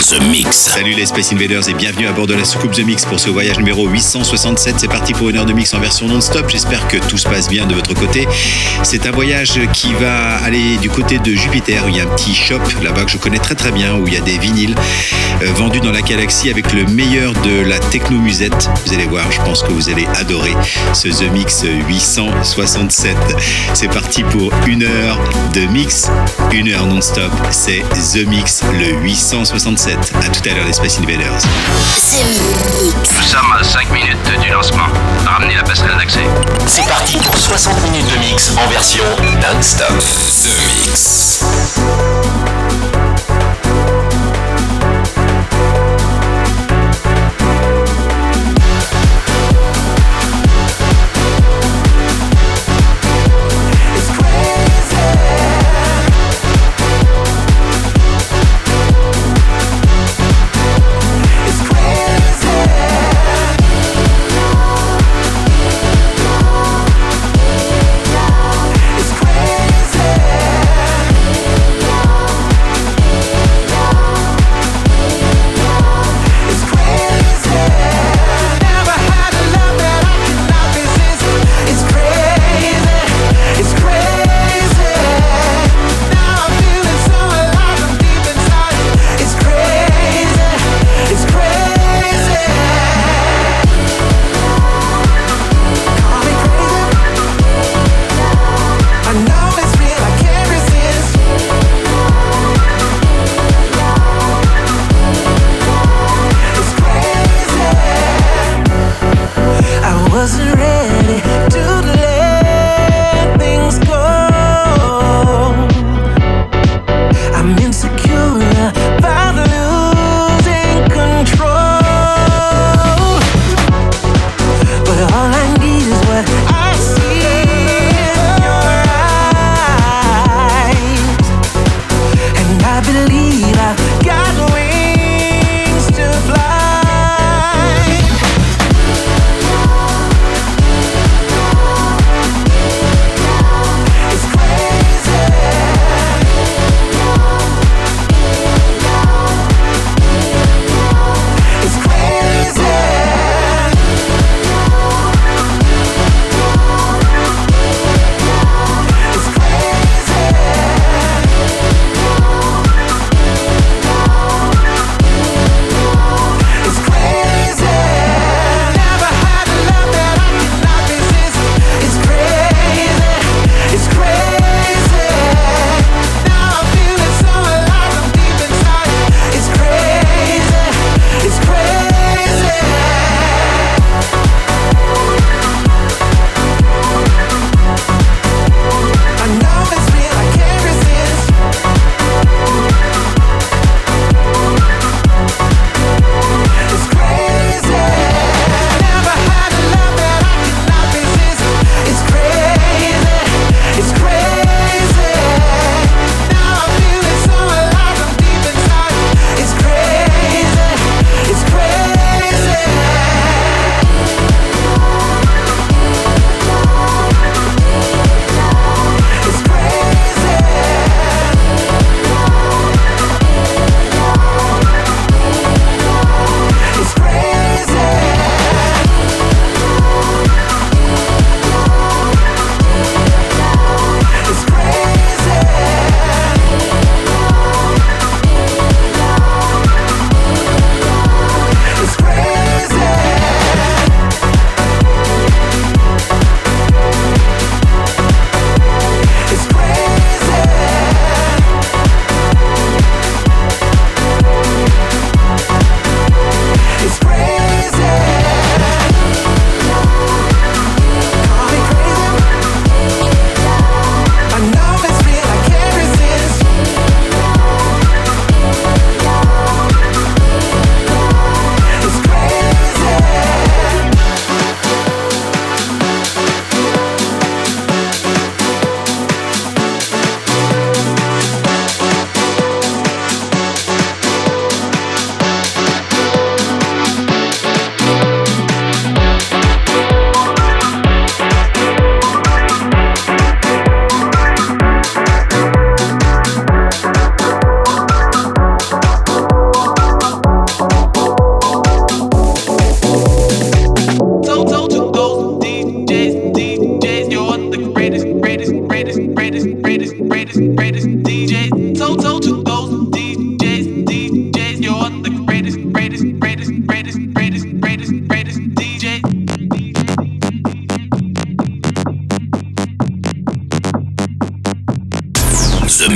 The Mix. Salut les Space Invaders et bienvenue à bord de la soucoupe The Mix pour ce voyage numéro 867. C'est parti pour une heure de mix en version non-stop. J'espère que tout se passe bien de votre côté. C'est un voyage qui va aller du côté de Jupiter. Il y a un petit shop là-bas que je connais très très bien où il y a des vinyles euh, vendus dans la galaxie avec le meilleur de la technomusette. Vous allez voir, je pense que vous allez adorer ce The Mix 867. C'est parti pour une heure de mix, une heure non-stop. C'est The Mix le 867. À tout à l'heure les Space Invaders. Nous sommes à 5 minutes du lancement. Ramenez la passerelle d'accès. C'est parti pour 60 minutes de mix en version non-stop. The Mix.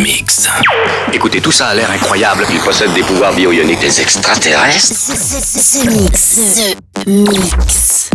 mix. Écoutez, tout ça a l'air incroyable. Il possède des pouvoirs bioïoniques extraterrestres. The, mix. Mix.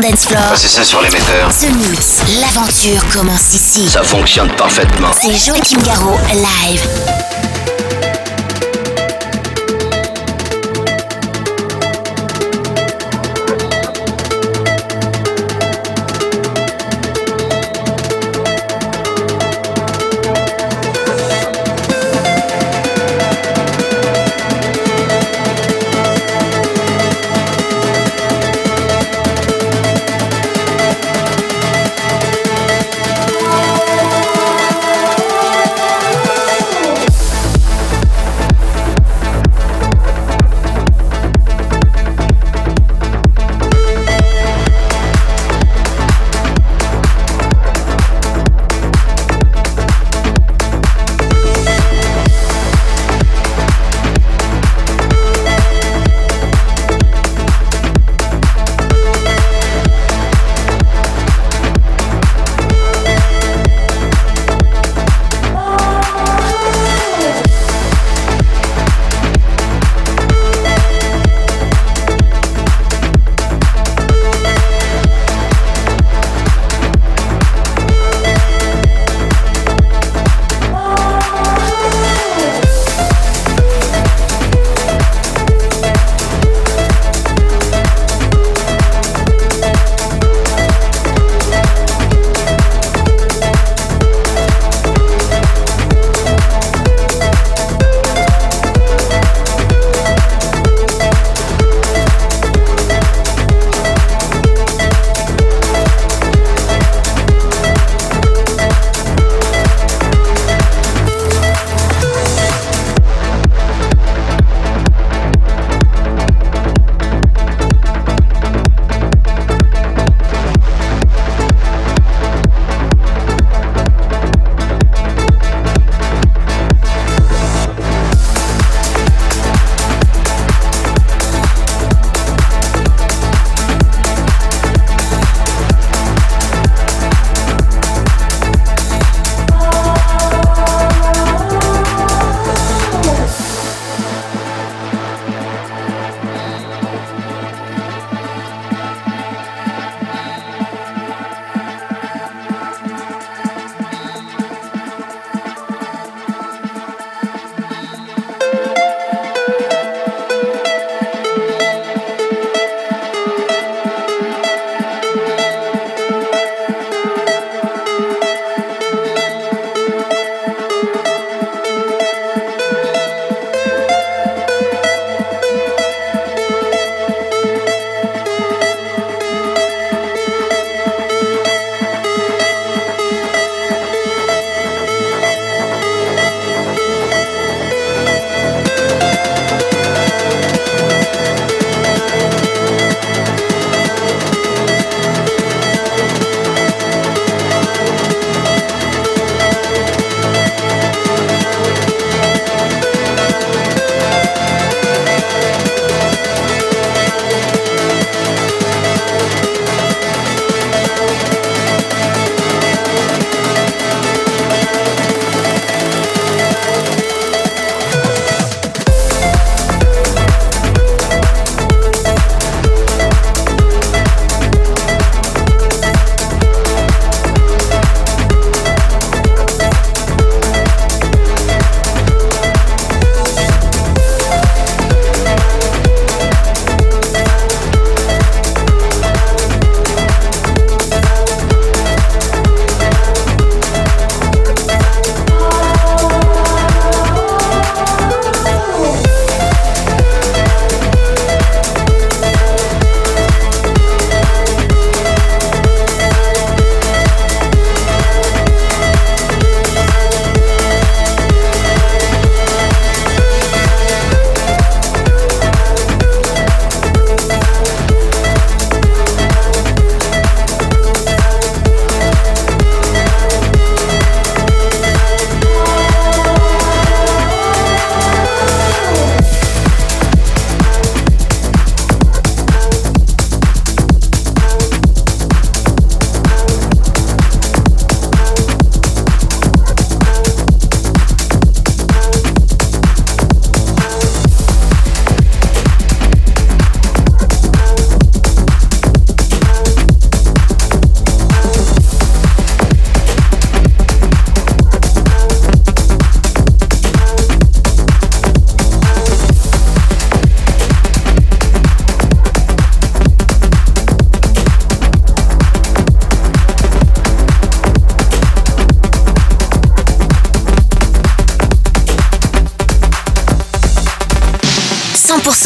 Dance floor. C'est ça sur l'émetteur. The Mix, l'aventure commence ici. Ça fonctionne parfaitement. C'est Joachim Garraud, live.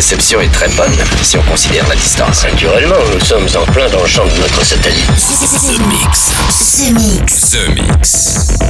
Réception est très bonne si on considère la distance. Naturellement, nous sommes en plein dans le champ de notre satellite. The Mix. The Mix. The Mix. Mix.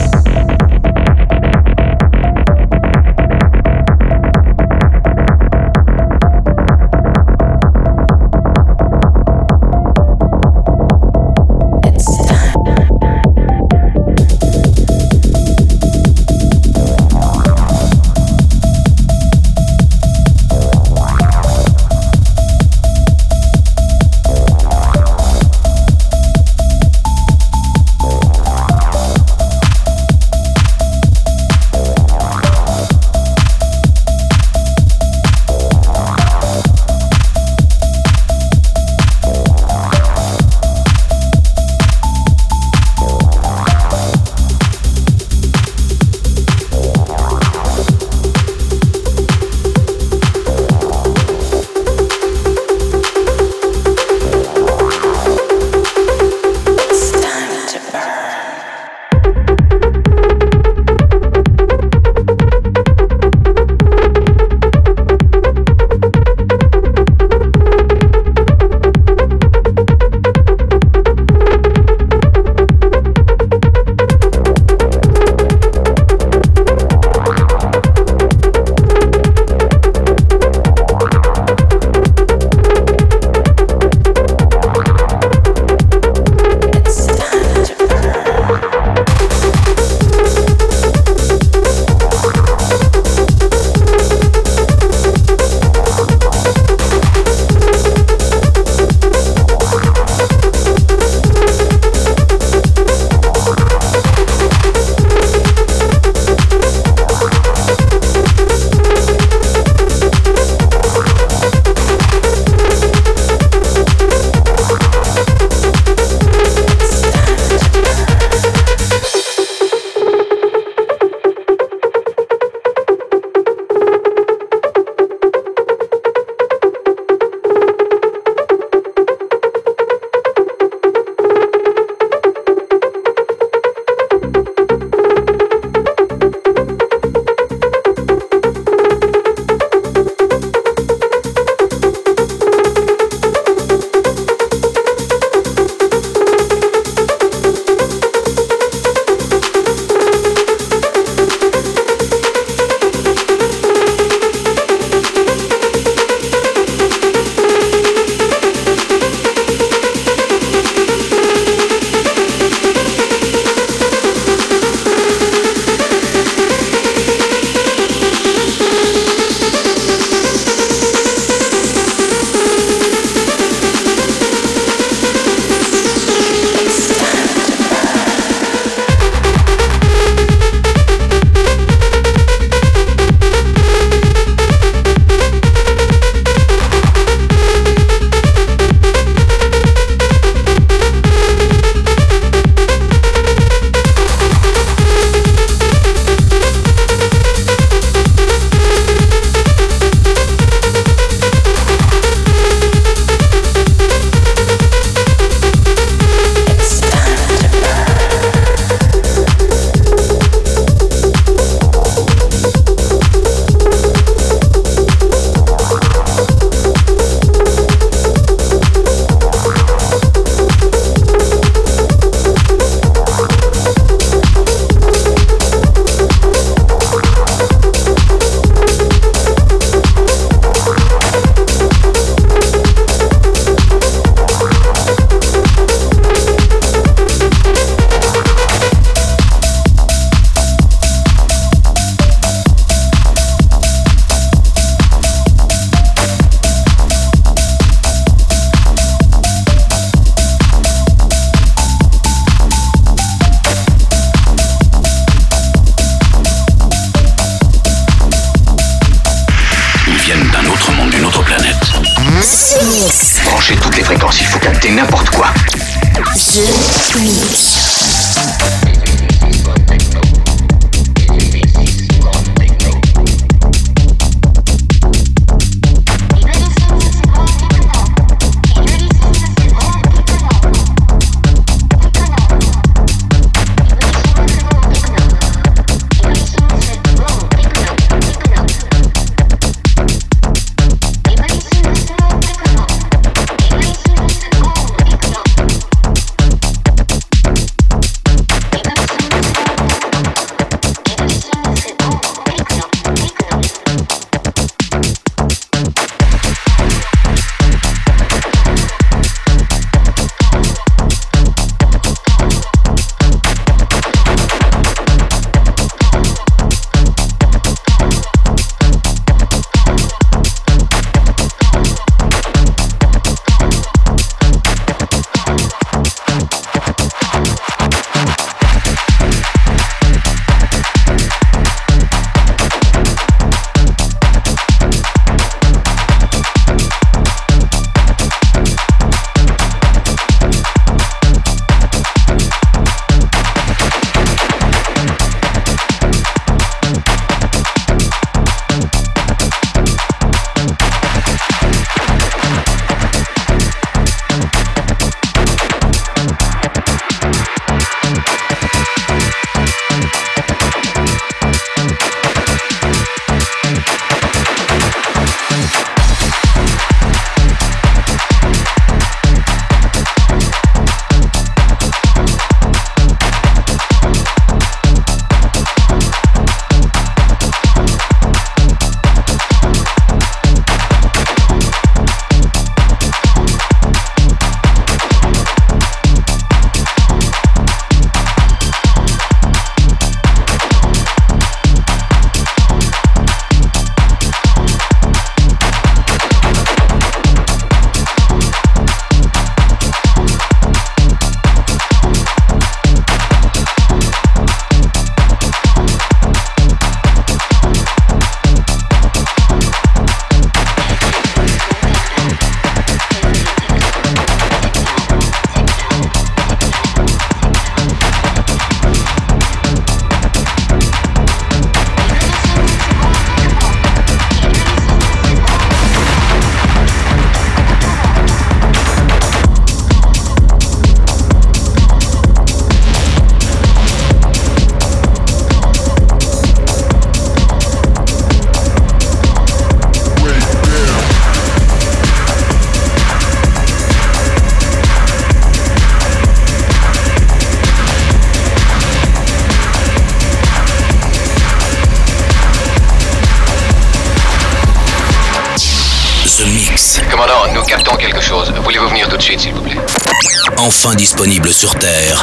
Disponible sur Terre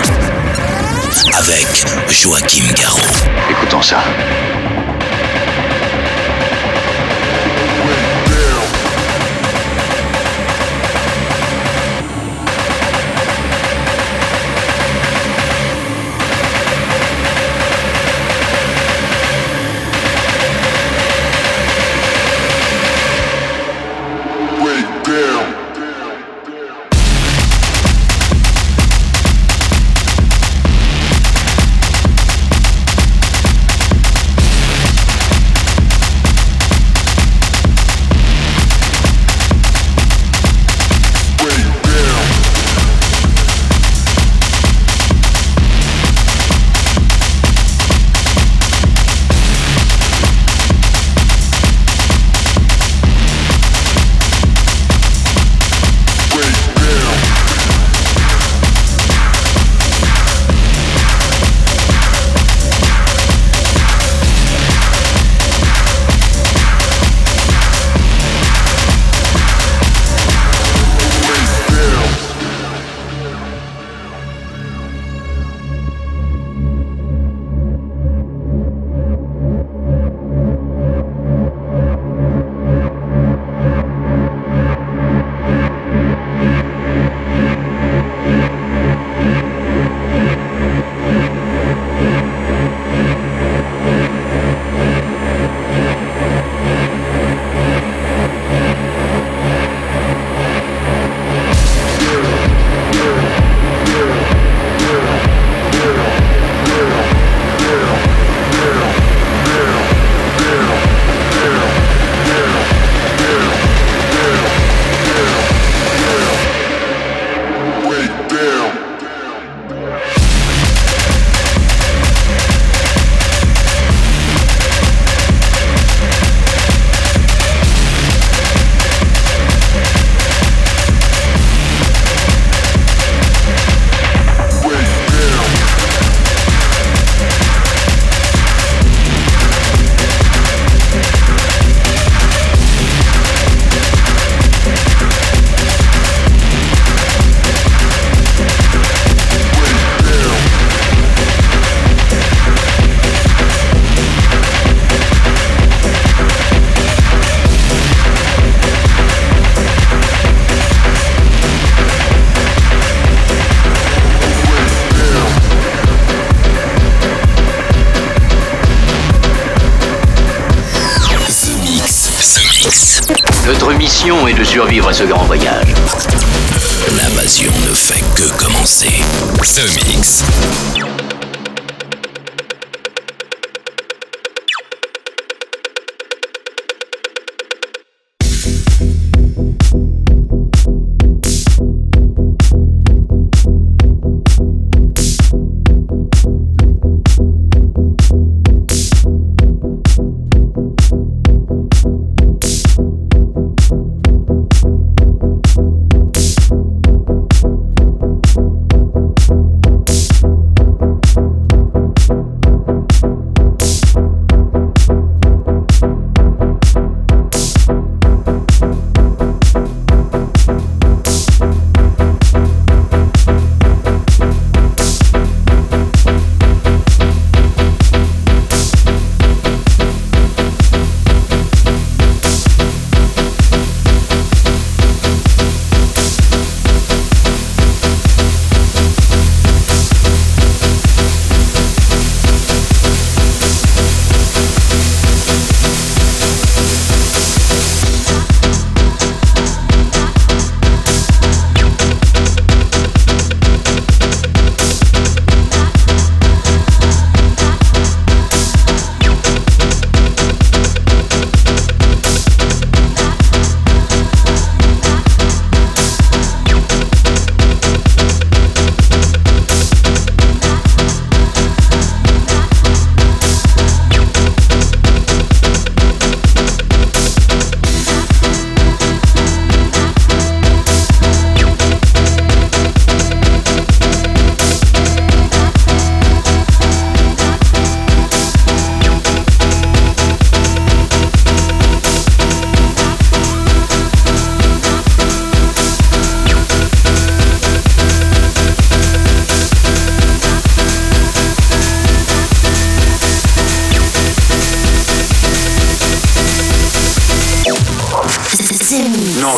avec Joachim Garraud. Écoutons ça.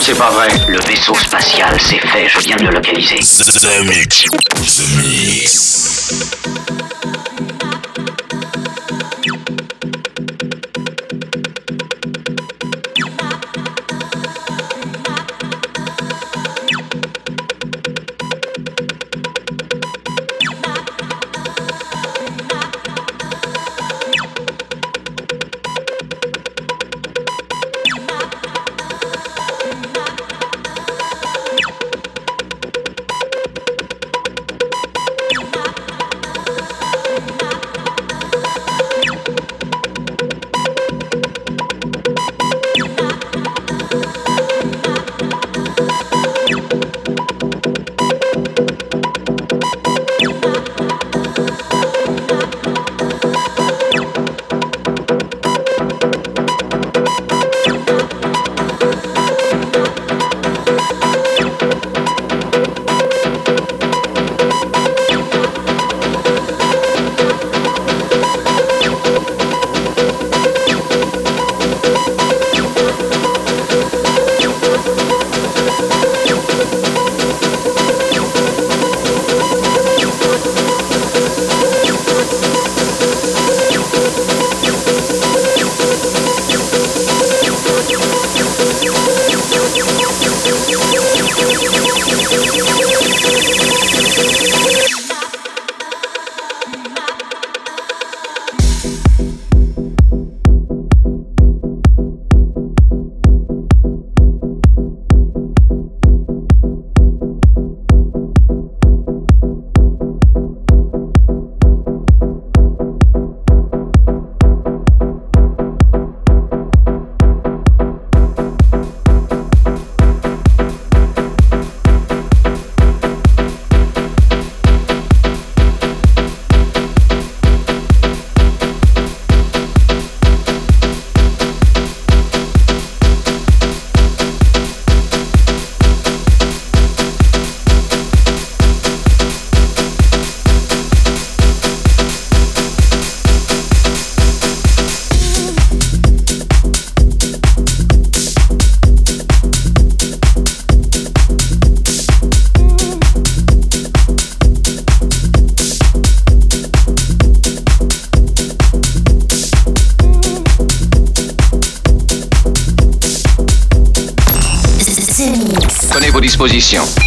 C'est pas vrai. Le vaisseau spatial, c'est fait, je viens de le localiser. The Mix.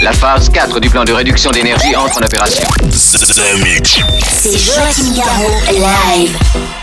La phase 4 du plan de réduction d'énergie entre en opération. The Mix. C'est Joachim Garraud, live.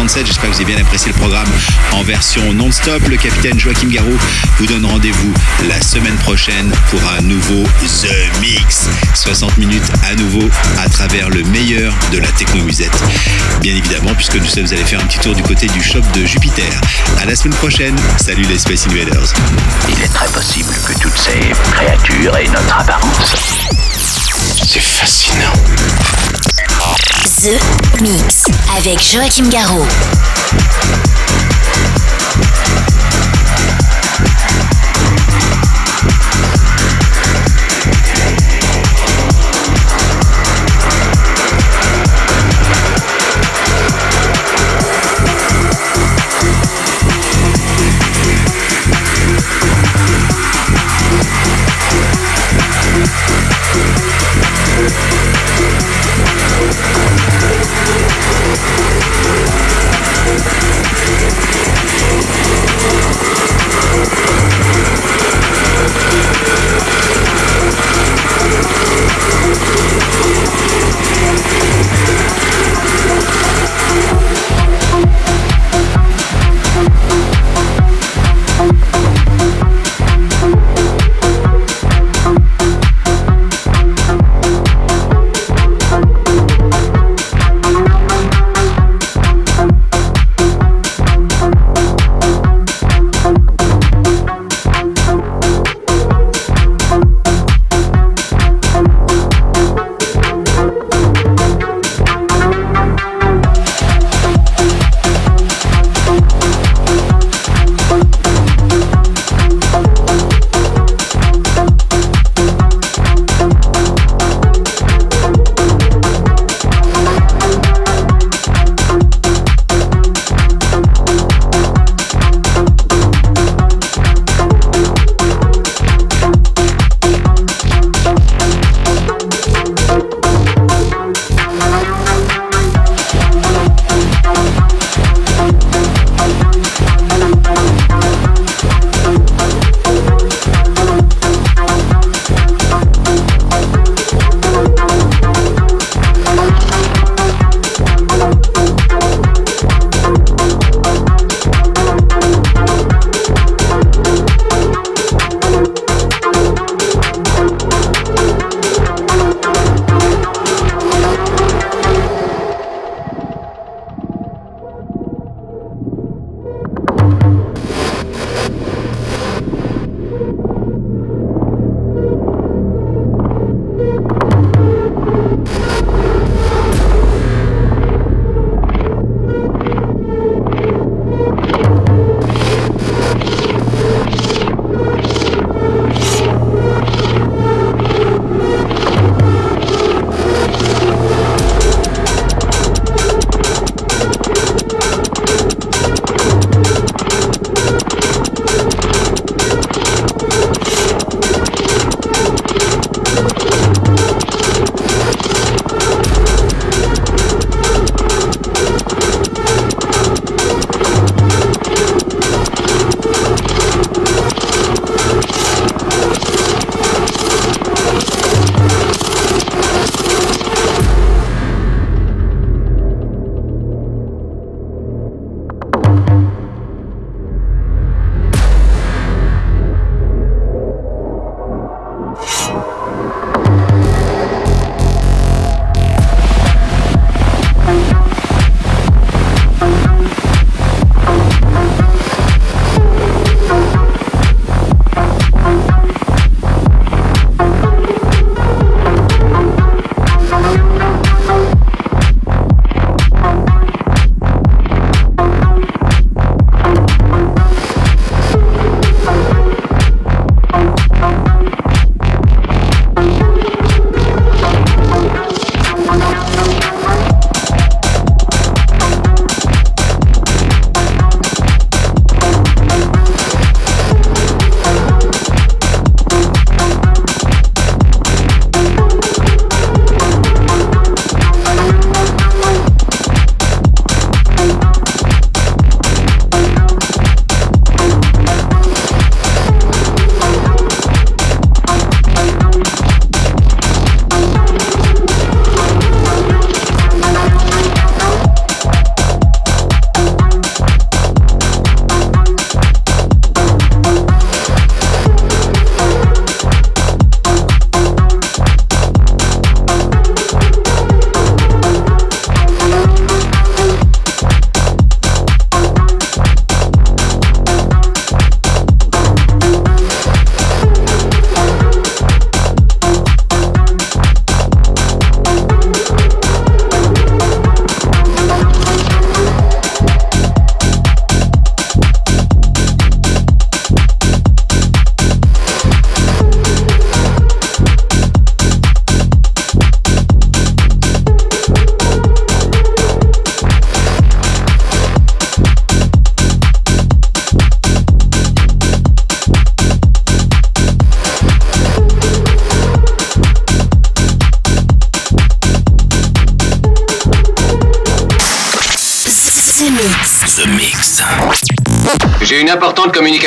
867. J'espère que vous avez bien apprécié le programme en version non-stop. Le capitaine Joachim Garou vous donne rendez-vous la semaine prochaine pour un nouveau The Mix. 60 minutes à nouveau à travers le meilleur de la technomusette. Bien évidemment, puisque nous sommes allés faire un petit tour du côté du shop de Jupiter. À la semaine prochaine. Salut les Space Invaders. Il est très possible que toutes ces créatures aient notre apparence. C'est fascinant. The Mix avec Joachim Garraud.